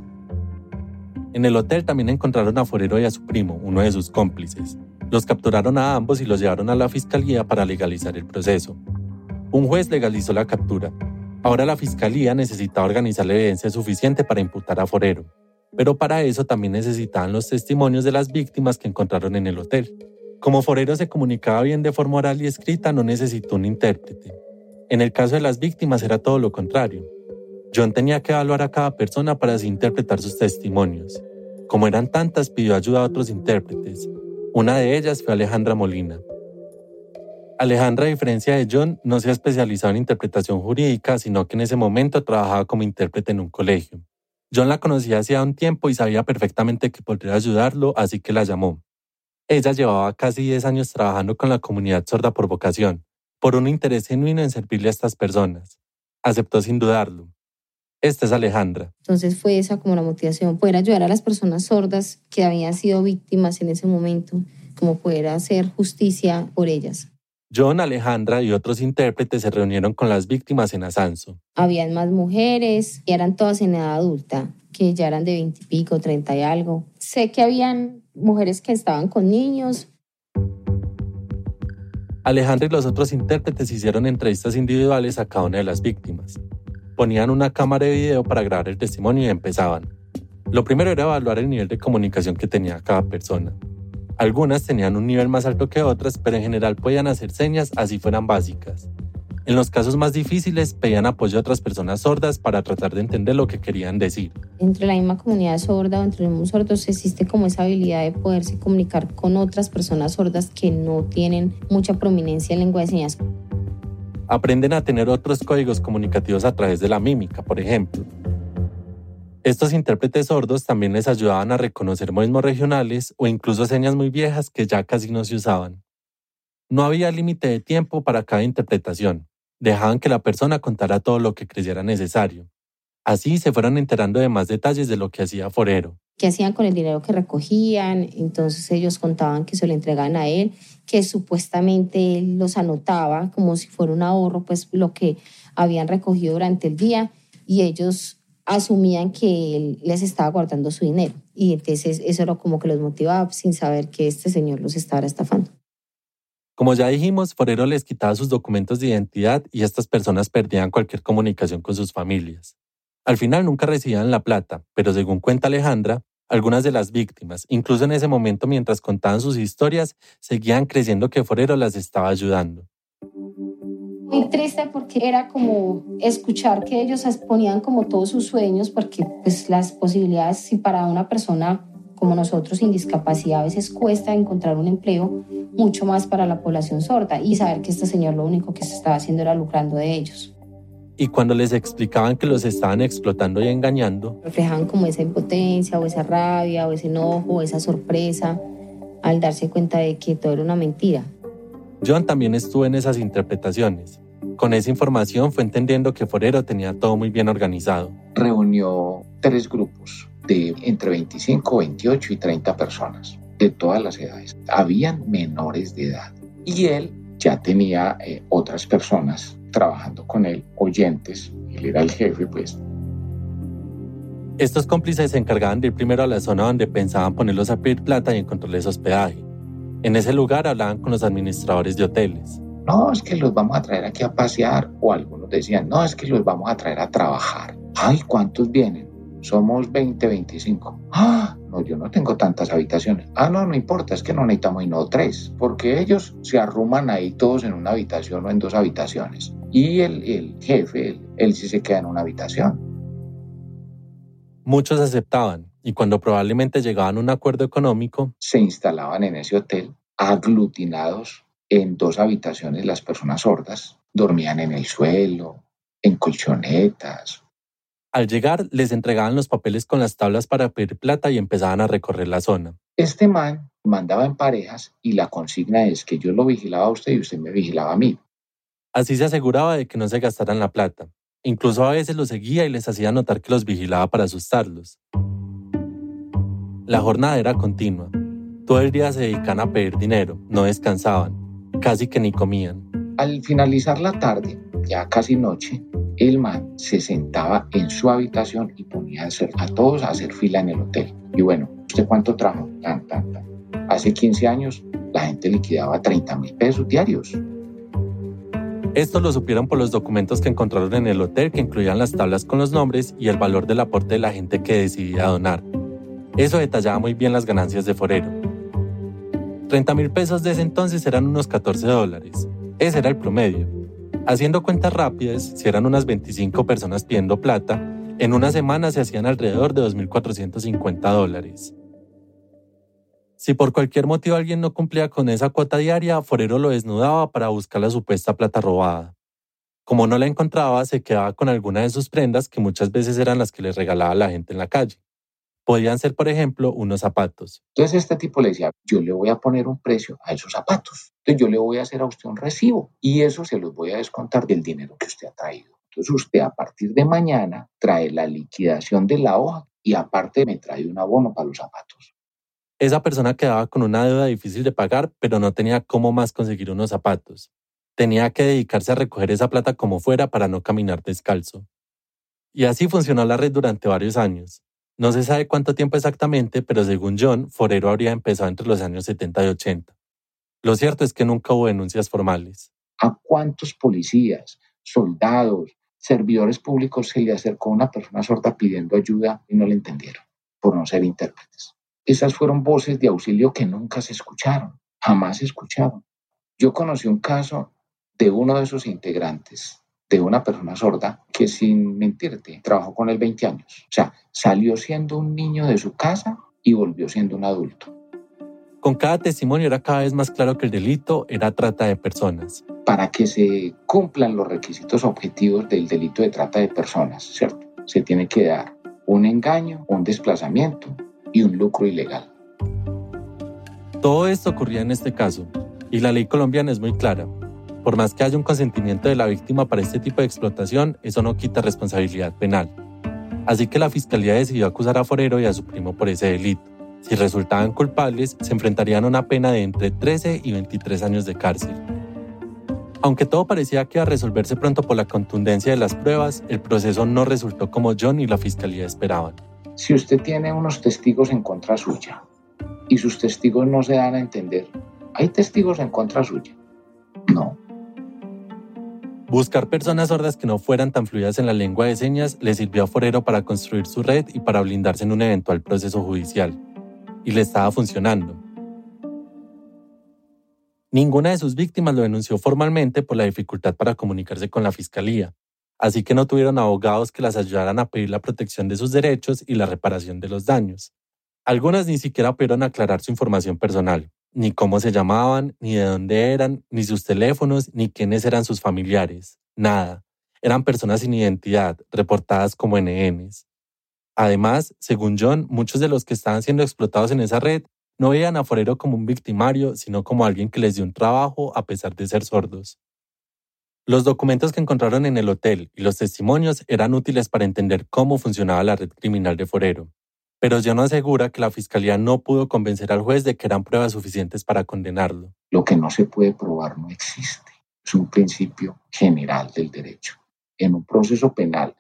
En el hotel también encontraron a Forero y a su primo, uno de sus cómplices. Los capturaron a ambos y los llevaron a la fiscalía para legalizar el proceso. Un juez legalizó la captura. Ahora la fiscalía necesitaba organizar la evidencia suficiente para imputar a Forero. Pero para eso también necesitaban los testimonios de las víctimas que encontraron en el hotel. Como Forero se comunicaba bien de forma oral y escrita, no necesitó un intérprete. En el caso de las víctimas era todo lo contrario. John tenía que evaluar a cada persona para así interpretar sus testimonios. Como eran tantas, pidió ayuda a otros intérpretes. Una de ellas fue Alejandra Molina. Alejandra, a diferencia de John, no se ha especializado en interpretación jurídica, sino que en ese momento trabajaba como intérprete en un colegio. John la conocía hacía un tiempo y sabía perfectamente que podría ayudarlo, así que la llamó. Ella llevaba casi 10 años trabajando con la comunidad sorda por vocación, por un interés genuino en servirle a estas personas. Aceptó sin dudarlo. Esta es Alejandra. Entonces fue esa como la motivación, poder ayudar a las personas sordas que habían sido víctimas en ese momento, como poder hacer justicia por ellas. John, Alejandra y otros intérpretes se reunieron con las víctimas en Asanso. Habían más mujeres y eran todas en edad adulta, que ya eran de veintipico, treinta y algo. Sé que habían mujeres que estaban con niños. Alejandra y los otros intérpretes hicieron entrevistas individuales a cada una de las víctimas ponían una cámara de video para grabar el testimonio y empezaban. Lo primero era evaluar el nivel de comunicación que tenía cada persona. Algunas tenían un nivel más alto que otras, pero en general podían hacer señas así fueran básicas. En los casos más difíciles pedían apoyo a otras personas sordas para tratar de entender lo que querían decir. Entre la misma comunidad sorda o entre los mismos sordos existe como esa habilidad de poderse comunicar con otras personas sordas que no tienen mucha prominencia en lengua de señas aprenden a tener otros códigos comunicativos a través de la mímica, por ejemplo. Estos intérpretes sordos también les ayudaban a reconocer modismos regionales o incluso señas muy viejas que ya casi no se usaban. No había límite de tiempo para cada interpretación. Dejaban que la persona contara todo lo que creyera necesario. Así se fueron enterando de más detalles de lo que hacía Forero. ¿Qué hacían con el dinero que recogían? Entonces ellos contaban que se lo entregaban a él que supuestamente él los anotaba como si fuera un ahorro, pues lo que habían recogido durante el día y ellos asumían que él les estaba guardando su dinero. Y entonces eso era como que los motivaba sin saber que este señor los estaba estafando. Como ya dijimos, Forero les quitaba sus documentos de identidad y estas personas perdían cualquier comunicación con sus familias. Al final nunca recibían la plata, pero según cuenta Alejandra, algunas de las víctimas, incluso en ese momento mientras contaban sus historias, seguían creyendo que Forero las estaba ayudando. Muy triste porque era como escuchar que ellos exponían como todos sus sueños, porque pues las posibilidades, si para una persona como nosotros sin discapacidad a veces cuesta encontrar un empleo, mucho más para la población sorda y saber que este señor lo único que se estaba haciendo era lucrando de ellos. Y cuando les explicaban que los estaban explotando y engañando, reflejaban como esa impotencia o esa rabia o ese enojo o esa sorpresa al darse cuenta de que todo era una mentira. John también estuvo en esas interpretaciones. Con esa información fue entendiendo que Forero tenía todo muy bien organizado. Reunió tres grupos de entre 25, 28 y 30 personas de todas las edades. Habían menores de edad y él ya tenía eh, otras personas trabajando con él, oyentes, él era el jefe, pues. Estos cómplices se encargaban de ir primero a la zona donde pensaban ponerlos a pedir plata y encontrarles hospedaje. En ese lugar hablaban con los administradores de hoteles. No, es que los vamos a traer aquí a pasear. O algunos decían, no, es que los vamos a traer a trabajar. Ay, ¿cuántos vienen? somos 20, 25. Ah, no, yo no tengo tantas habitaciones. Ah, no, no importa, es que no necesitamos y no tres, porque ellos se arruman ahí todos en una habitación o en dos habitaciones. Y el, el jefe, él, él sí se queda en una habitación. Muchos aceptaban y cuando probablemente llegaban a un acuerdo económico, se instalaban en ese hotel aglutinados en dos habitaciones las personas sordas, dormían en el suelo, en colchonetas al llegar, les entregaban los papeles con las tablas para pedir plata y empezaban a recorrer la zona. Este man mandaba en parejas y la consigna es que yo lo vigilaba a usted y usted me vigilaba a mí. Así se aseguraba de que no se gastaran la plata. Incluso a veces los seguía y les hacía notar que los vigilaba para asustarlos. La jornada era continua. Todo el día se dedicaban a pedir dinero, no descansaban, casi que ni comían. Al finalizar la tarde, ya casi noche, el man se sentaba en su habitación y ponía a, todos a hacer fila en el hotel. Y bueno, ¿usted cuánto trajo? Tan, tan, tan. Hace 15 años la gente liquidaba 30 mil pesos diarios. Esto lo supieron por los documentos que encontraron en el hotel que incluían las tablas con los nombres y el valor del aporte de la gente que decidía donar. Eso detallaba muy bien las ganancias de Forero. 30 mil pesos de ese entonces eran unos 14 dólares. Ese era el promedio. Haciendo cuentas rápidas, si eran unas 25 personas pidiendo plata, en una semana se hacían alrededor de 2.450 dólares. Si por cualquier motivo alguien no cumplía con esa cuota diaria, Forero lo desnudaba para buscar la supuesta plata robada. Como no la encontraba, se quedaba con alguna de sus prendas que muchas veces eran las que le regalaba la gente en la calle. Podían ser, por ejemplo, unos zapatos. Entonces este tipo le decía, yo le voy a poner un precio a esos zapatos. Entonces yo le voy a hacer a usted un recibo y eso se los voy a descontar del dinero que usted ha traído. Entonces usted a partir de mañana trae la liquidación de la hoja y aparte me trae un abono para los zapatos. Esa persona quedaba con una deuda difícil de pagar, pero no tenía cómo más conseguir unos zapatos. Tenía que dedicarse a recoger esa plata como fuera para no caminar descalzo. Y así funcionó la red durante varios años. No se sabe cuánto tiempo exactamente, pero según John, Forero habría empezado entre los años 70 y 80. Lo cierto es que nunca hubo denuncias formales. ¿A cuántos policías, soldados, servidores públicos se le acercó una persona sorda pidiendo ayuda y no le entendieron por no ser intérpretes? Esas fueron voces de auxilio que nunca se escucharon, jamás se escucharon. Yo conocí un caso de uno de esos integrantes de una persona sorda que sin mentirte trabajó con él 20 años. O sea, salió siendo un niño de su casa y volvió siendo un adulto. Con cada testimonio era cada vez más claro que el delito era trata de personas. Para que se cumplan los requisitos objetivos del delito de trata de personas, ¿cierto? Se tiene que dar un engaño, un desplazamiento y un lucro ilegal. Todo esto ocurría en este caso, y la ley colombiana es muy clara. Por más que haya un consentimiento de la víctima para este tipo de explotación, eso no quita responsabilidad penal. Así que la fiscalía decidió acusar a Forero y a su primo por ese delito. Si resultaban culpables, se enfrentarían a una pena de entre 13 y 23 años de cárcel. Aunque todo parecía que iba a resolverse pronto por la contundencia de las pruebas, el proceso no resultó como John y la fiscalía esperaban. Si usted tiene unos testigos en contra suya y sus testigos no se dan a entender, hay testigos en contra suya No. Buscar personas sordas que no fueran tan fluidas en la lengua de señas le sirvió a Forero para construir su red y para blindarse en un eventual proceso judicial. Y le estaba funcionando. Ninguna de sus víctimas lo denunció formalmente por la dificultad para comunicarse con la fiscalía, así que no tuvieron abogados que las ayudaran a pedir la protección de sus derechos y la reparación de los daños. Algunas ni siquiera pudieron aclarar su información personal, ni cómo se llamaban, ni de dónde eran, ni sus teléfonos, ni quiénes eran sus familiares. Nada. Eran personas sin identidad, reportadas como NNs. Además, según John, muchos de los que estaban siendo explotados en esa red no veían a Forero como un victimario, sino como alguien que les dio un trabajo a pesar de ser sordos. Los documentos que encontraron en el hotel y los testimonios eran útiles para entender cómo funcionaba la red criminal de Forero, pero John asegura que la fiscalía no pudo convencer al juez de que eran pruebas suficientes para condenarlo. Lo que no se puede probar no existe. Es un principio general del derecho. En un proceso penal,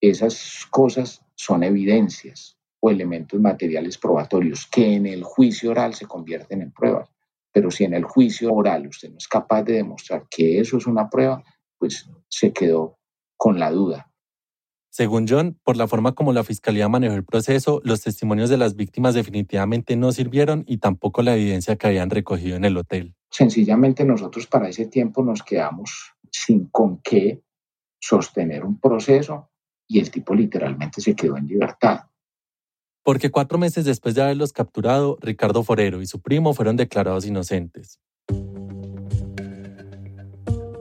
esas cosas son evidencias o elementos materiales probatorios que en el juicio oral se convierten en pruebas. Pero si en el juicio oral usted no es capaz de demostrar que eso es una prueba, pues se quedó con la duda. Según John, por la forma como la fiscalía manejó el proceso, los testimonios de las víctimas definitivamente no sirvieron y tampoco la evidencia que habían recogido en el hotel. Sencillamente nosotros para ese tiempo nos quedamos sin con qué sostener un proceso y el tipo literalmente se quedó en libertad porque cuatro meses después de haberlos capturado, Ricardo Forero y su primo fueron declarados inocentes.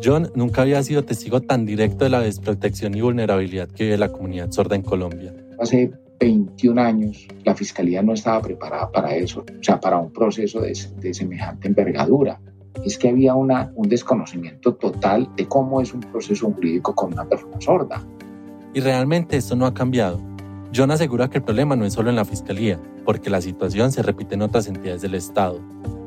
John nunca había sido testigo tan directo de la desprotección y vulnerabilidad que vive la comunidad sorda en Colombia. Hace 21 años la fiscalía no estaba preparada para eso, o sea, para un proceso de, semejante envergadura. Es que había una, un desconocimiento total de cómo es un proceso jurídico con una persona sorda. Y realmente esto no ha cambiado. John asegura que el problema no es solo en la Fiscalía, porque la situación se repite en otras entidades del Estado.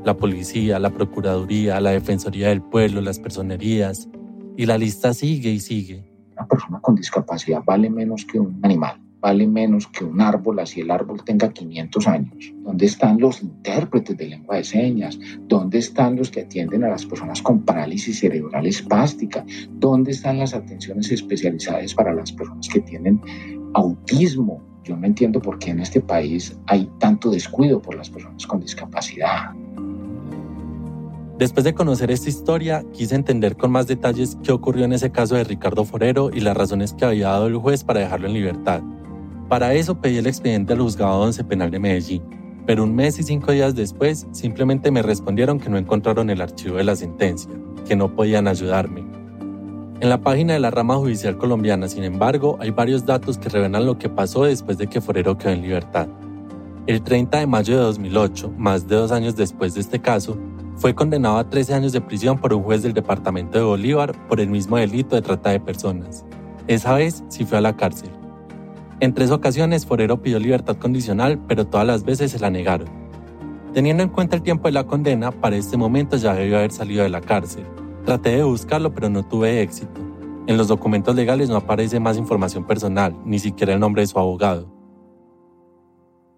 La policía, la Procuraduría, la Defensoría del Pueblo, las personerías, y la lista sigue y sigue. Una persona con discapacidad vale menos que un animal, vale menos que un árbol, así el árbol tenga 500 años. ¿Dónde están los intérpretes de lengua de señas? ¿Dónde están los que atienden a las personas con parálisis cerebral espástica? ¿Dónde están las atenciones especializadas para las personas que tienen autismo. Yo no entiendo por qué en este país hay tanto descuido por las personas con discapacidad. Después de conocer esta historia, quise entender con más detalles qué ocurrió en ese caso de Ricardo Forero y las razones que había dado el juez para dejarlo en libertad. Para eso pedí el expediente al juzgado 11 penal de Medellín, pero un mes y cinco días después simplemente me respondieron que no encontraron el archivo de la sentencia, que no podían ayudarme en la página de la rama judicial colombiana, sin embargo, hay varios datos que revelan lo que pasó después de que Forero quedó en libertad. El 30 de mayo de 2008, más de dos años después de este caso, fue condenado a 13 años de prisión por un juez del departamento de Bolívar por el mismo delito de trata de personas. Esa vez sí fue a la cárcel. En tres ocasiones Forero pidió libertad condicional, pero todas las veces se la negaron. Teniendo en cuenta el tiempo de la condena, para este momento ya debió haber salido de la cárcel. Traté de buscarlo, pero no tuve éxito. En los documentos legales no aparece más información personal, ni siquiera el nombre de su abogado.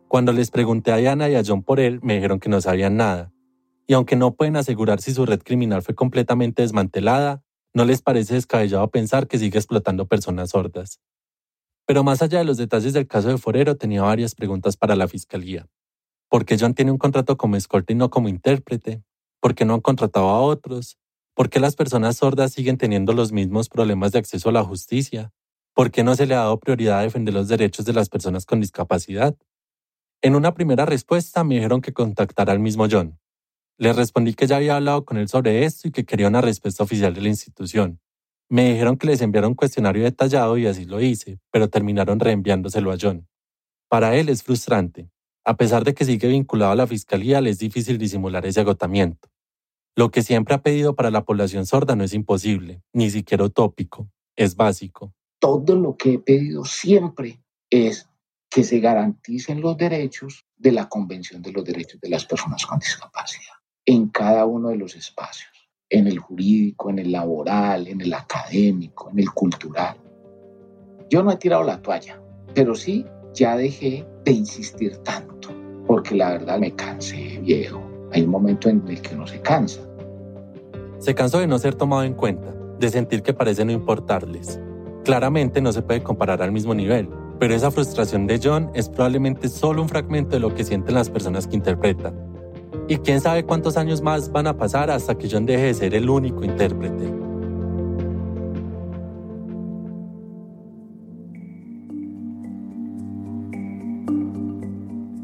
Cuando les pregunté a Diana y a John por él, me dijeron que no sabían nada. Y aunque no pueden asegurar si su red criminal fue completamente desmantelada, no les parece descabellado pensar que sigue explotando personas sordas. Pero más allá de los detalles del caso de Forero, tenía varias preguntas para la fiscalía. ¿Por qué John tiene un contrato como escolta y no como intérprete? ¿Por qué no han contratado a otros? ¿Por qué las personas sordas siguen teniendo los mismos problemas de acceso a la justicia? ¿Por qué no se le ha dado prioridad a defender los derechos de las personas con discapacidad? En una primera respuesta me dijeron que contactara al mismo John. Le respondí que ya había hablado con él sobre esto y que quería una respuesta oficial de la institución. Me dijeron que les enviara un cuestionario detallado y así lo hice, pero terminaron reenviándoselo a John. Para él es frustrante. A pesar de que sigue vinculado a la fiscalía, le es difícil disimular ese agotamiento. Lo que siempre ha pedido para la población sorda no es imposible, ni siquiera utópico, es básico. Todo lo que he pedido siempre es que se garanticen los derechos de la Convención de los Derechos de las Personas con Discapacidad en cada uno de los espacios, en el jurídico, en el laboral, en el académico, en el cultural. Yo no he tirado la toalla, pero sí ya dejé de insistir tanto, porque la verdad me cansé viejo. Hay un momento en el que uno se cansa. Se cansó de no ser tomado en cuenta, de sentir que parece no importarles. Claramente no se puede comparar al mismo nivel, pero esa frustración de John es probablemente solo un fragmento de lo que sienten las personas que interpretan. Y quién sabe cuántos años más van a pasar hasta que John deje de ser el único intérprete.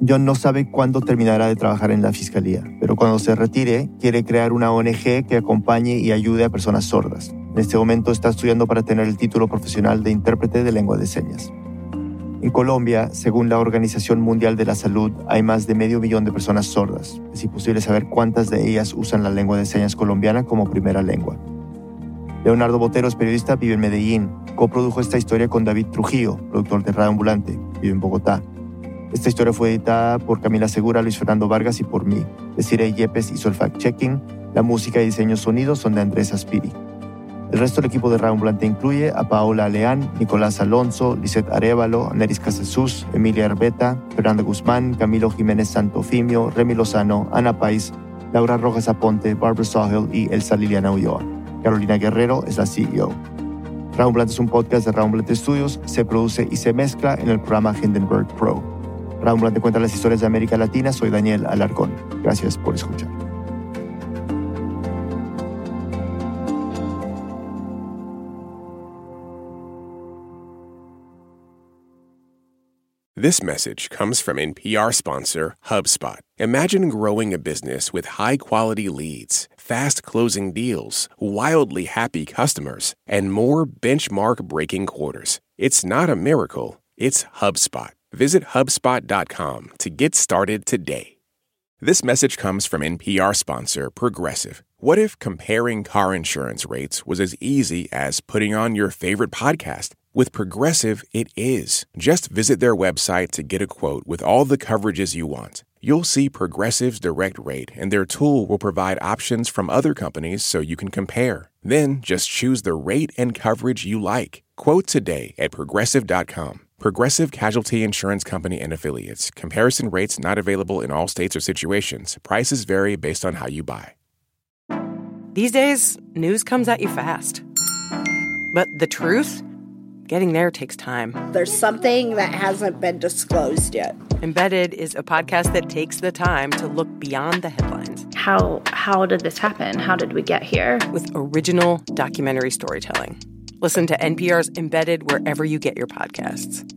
John no sabe cuándo terminará de trabajar en la fiscalía, pero cuando se retire quiere crear una ONG que acompañe y ayude a personas sordas. En este momento está estudiando para tener el título profesional de intérprete de lengua de señas. En Colombia, según la Organización Mundial de la Salud, hay más de medio millón de personas sordas. Es imposible saber cuántas de ellas usan la lengua de señas colombiana como primera lengua. Leonardo Botero es periodista, vive en Medellín. Coprodujo esta historia con David Trujillo, productor de Radio Ambulante, vive en Bogotá. Esta historia fue editada por Camila Segura, Luis Fernando Vargas y por mí. Desiree Yepes hizo el fact-checking. La música y diseño sonido son de Andrés Aspiri. El resto del equipo de Radio Ambulante incluye a Paola Leán, Nicolás Alonso, Lisette Arevalo, Neris Casasus, Emilia Herbeta, Fernando Guzmán, Camilo Jiménez Santofimio, Remy Lozano, Ana Pais, Laura Rojas Aponte, Barbara Sawhill y Elsa Liliana Ulloa. Carolina Guerrero es la CEO. Radio Ambulante es un podcast de Radio Ambulante Studios, se produce y se mezcla en el programa Hindenburg Pro. Ambulante cuenta las historias de América Latina. Soy Daniel Alarcón. Gracias por escuchar. This message comes from NPR sponsor HubSpot. Imagine growing a business with high quality leads, fast closing deals, wildly happy customers, and more benchmark breaking quarters. It's not a miracle, it's HubSpot. Visit HubSpot.com to get started today. This message comes from NPR sponsor Progressive. What if comparing car insurance rates was as easy as putting on your favorite podcast? With Progressive, it is. Just visit their website to get a quote with all the coverages you want. You'll see Progressive's direct rate, and their tool will provide options from other companies so you can compare. Then just choose the rate and coverage you like. Quote today at progressive.com. Progressive Casualty Insurance Company and Affiliates. Comparison rates not available in all states or situations. Prices vary based on how you buy. These days, news comes at you fast. But the truth? Getting there takes time. There's something that hasn't been disclosed yet. Embedded is a podcast that takes the time to look beyond the headlines. How how did this happen? How did we get here? With original documentary storytelling. Listen to NPR's Embedded wherever you get your podcasts.